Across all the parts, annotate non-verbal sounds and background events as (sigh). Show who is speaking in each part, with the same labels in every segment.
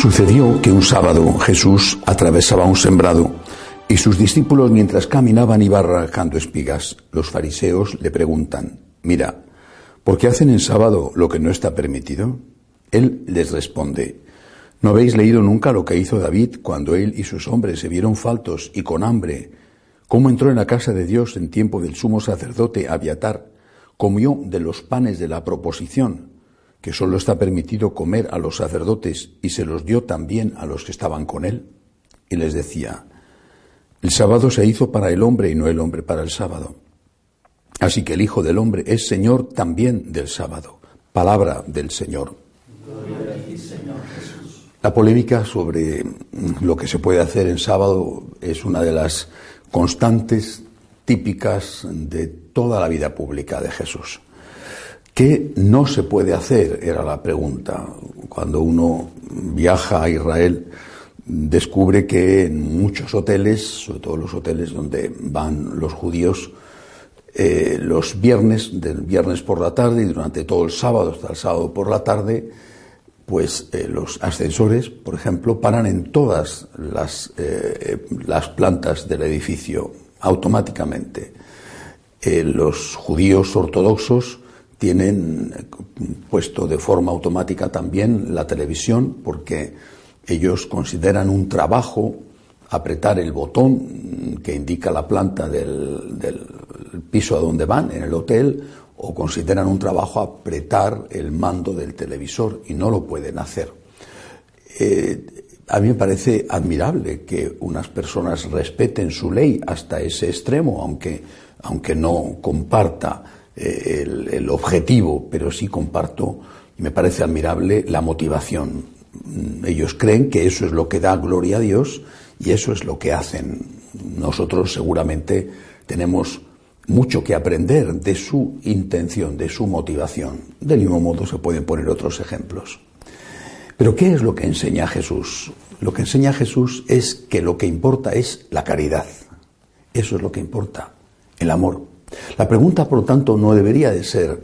Speaker 1: Sucedió que un sábado Jesús atravesaba un sembrado y sus discípulos mientras caminaban iban arrancando espigas. Los fariseos le preguntan, mira, ¿por qué hacen en sábado lo que no está permitido? Él les responde, ¿no habéis leído nunca lo que hizo David cuando él y sus hombres se vieron faltos y con hambre? ¿Cómo entró en la casa de Dios en tiempo del sumo sacerdote Abiatar? Comió de los panes de la proposición que solo está permitido comer a los sacerdotes y se los dio también a los que estaban con él. Y les decía, el sábado se hizo para el hombre y no el hombre para el sábado. Así que el Hijo del Hombre es Señor también del sábado. Palabra del Señor. La polémica sobre lo que se puede hacer en sábado es una de las constantes típicas de toda la vida pública de Jesús. ¿Qué no se puede hacer? Era la pregunta. Cuando uno viaja a Israel, descubre que en muchos hoteles, sobre todo los hoteles donde van los judíos, eh, los viernes, del viernes por la tarde y durante todo el sábado hasta el sábado por la tarde, pues eh, los ascensores, por ejemplo, paran en todas las, eh, las plantas del edificio automáticamente. los judíos ortodoxos tienen puesto de forma automática también la televisión porque ellos consideran un trabajo apretar el botón que indica la planta del, piso a donde van, en el hotel, o consideran un trabajo apretar el mando del televisor y no lo pueden hacer. Eh, a mí me parece admirable que unas personas respeten su ley hasta ese extremo, aunque, aunque no comparta eh, el, objetivo, pero sí comparto, y me parece admirable, la motivación. Mm, ellos creen que eso es lo que da gloria a Dios y eso es lo que hacen. Nosotros seguramente tenemos mucho que aprender de su intención, de su motivación. Del mismo modo se pueden poner otros ejemplos. Pero ¿qué es lo que enseña Jesús? Lo que enseña Jesús es que lo que importa es la caridad. Eso es lo que importa, el amor. La pregunta, por lo tanto, no debería de ser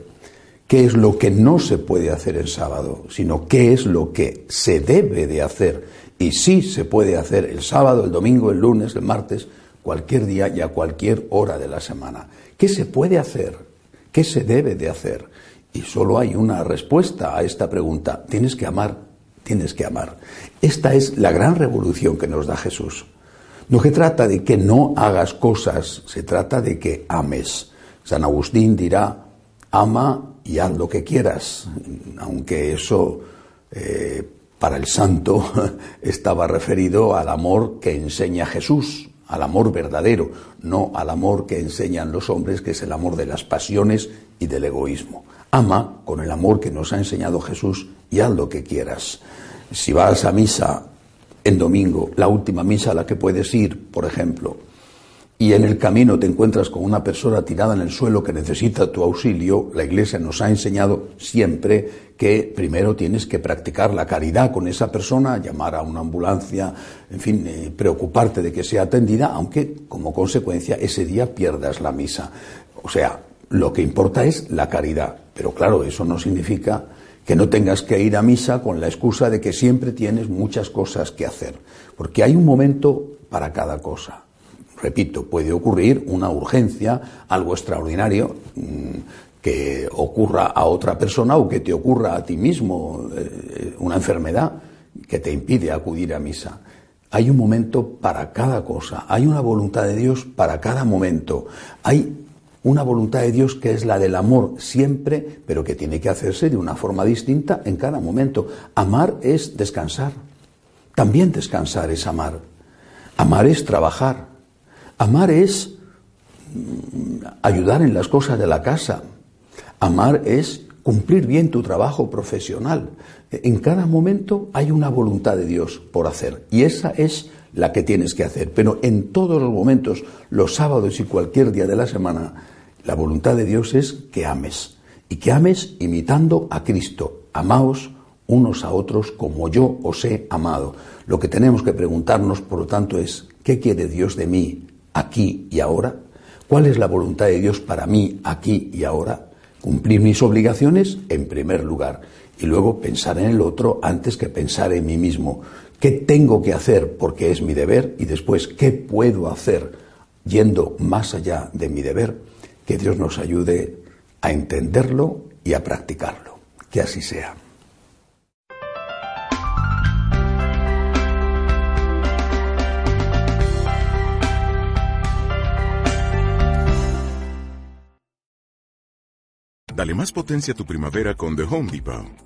Speaker 1: qué es lo que no se puede hacer el sábado, sino qué es lo que se debe de hacer y sí se puede hacer el sábado, el domingo, el lunes, el martes, cualquier día y a cualquier hora de la semana. ¿Qué se puede hacer? ¿Qué se debe de hacer? Y solo hay una respuesta a esta pregunta. Tienes que amar, tienes que amar. Esta es la gran revolución que nos da Jesús. No se trata de que no hagas cosas, se trata de que ames. San Agustín dirá, ama y haz lo que quieras, aunque eso eh, para el santo (laughs) estaba referido al amor que enseña Jesús, al amor verdadero, no al amor que enseñan los hombres, que es el amor de las pasiones y del egoísmo. Ama con el amor que nos ha enseñado Jesús y haz lo que quieras. Si vas a misa en domingo, la última misa a la que puedes ir, por ejemplo, y en el camino te encuentras con una persona tirada en el suelo que necesita tu auxilio, la Iglesia nos ha enseñado siempre que primero tienes que practicar la caridad con esa persona, llamar a una ambulancia, en fin, eh, preocuparte de que sea atendida, aunque como consecuencia ese día pierdas la misa. O sea, lo que importa es la caridad, pero claro, eso no significa que no tengas que ir a misa con la excusa de que siempre tienes muchas cosas que hacer, porque hay un momento para cada cosa. Repito, puede ocurrir una urgencia, algo extraordinario mm, que ocurra a otra persona o que te ocurra a ti mismo, eh, una enfermedad que te impide acudir a misa. Hay un momento para cada cosa, hay una voluntad de Dios para cada momento, hay una voluntad de Dios que es la del amor siempre, pero que tiene que hacerse de una forma distinta en cada momento. Amar es descansar. También descansar es amar. Amar es trabajar. Amar es mm, ayudar en las cosas de la casa. Amar es cumplir bien tu trabajo profesional. En cada momento hay una voluntad de Dios por hacer y esa es la que tienes que hacer. Pero en todos los momentos, los sábados y cualquier día de la semana, la voluntad de Dios es que ames y que ames imitando a Cristo. Amaos unos a otros como yo os he amado. Lo que tenemos que preguntarnos, por lo tanto, es ¿qué quiere Dios de mí aquí y ahora? ¿Cuál es la voluntad de Dios para mí aquí y ahora? Cumplir mis obligaciones en primer lugar y luego pensar en el otro antes que pensar en mí mismo. ¿Qué tengo que hacer porque es mi deber? Y después, ¿qué puedo hacer yendo más allá de mi deber? Que Dios nos ayude a entenderlo y a practicarlo. Que así sea.
Speaker 2: Dale más potencia a tu primavera con The Home Depot.